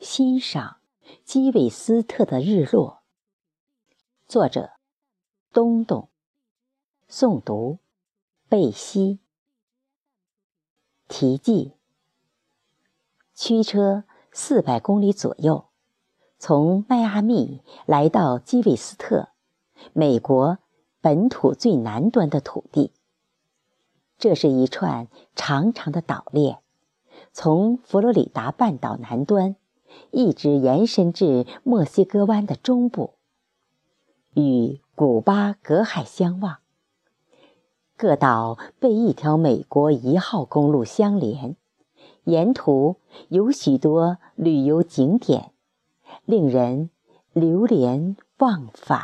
欣赏基韦斯特的日落。作者：东东。诵读：贝西。题记：驱车四百公里左右，从迈阿密来到基韦斯特，美国本土最南端的土地。这是一串长长的岛链，从佛罗里达半岛南端一直延伸至墨西哥湾的中部，与古巴隔海相望。各岛被一条美国一号公路相连，沿途有许多旅游景点，令人流连忘返。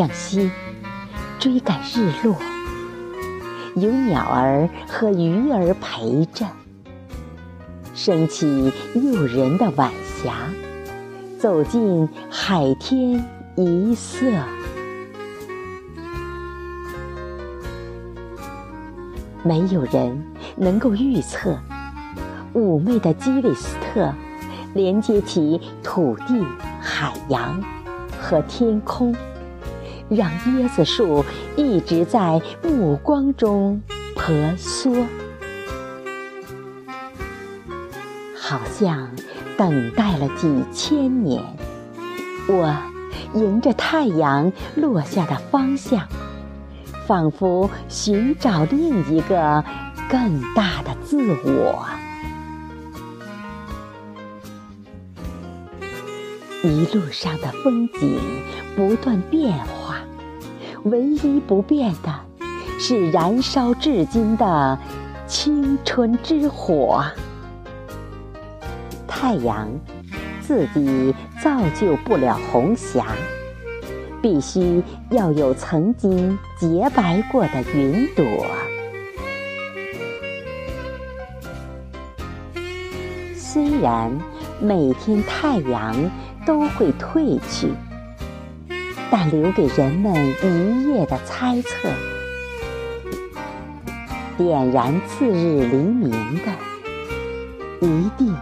向西追赶日落，有鸟儿和鱼儿陪着，升起诱人的晚霞，走进海天一色。没有人能够预测，妩媚的基韦斯特连接起土地、海洋和天空。让椰子树一直在目光中婆娑，好像等待了几千年。我迎着太阳落下的方向，仿佛寻找另一个更大的自我。一路上的风景不断变化。唯一不变的，是燃烧至今的青春之火。太阳自己造就不了红霞，必须要有曾经洁白过的云朵。虽然每天太阳都会褪去。但留给人们一夜的猜测，点燃次日黎明的，一定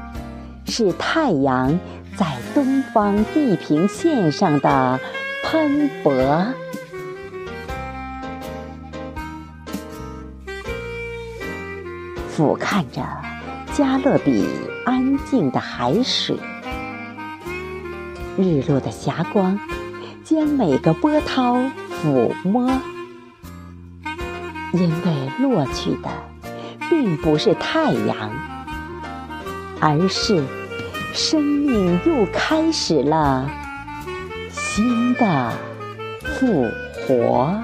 是太阳在东方地平线上的喷薄。俯瞰着加勒比安静的海水，日落的霞光。将每个波涛抚摸，因为落去的并不是太阳，而是生命又开始了新的复活。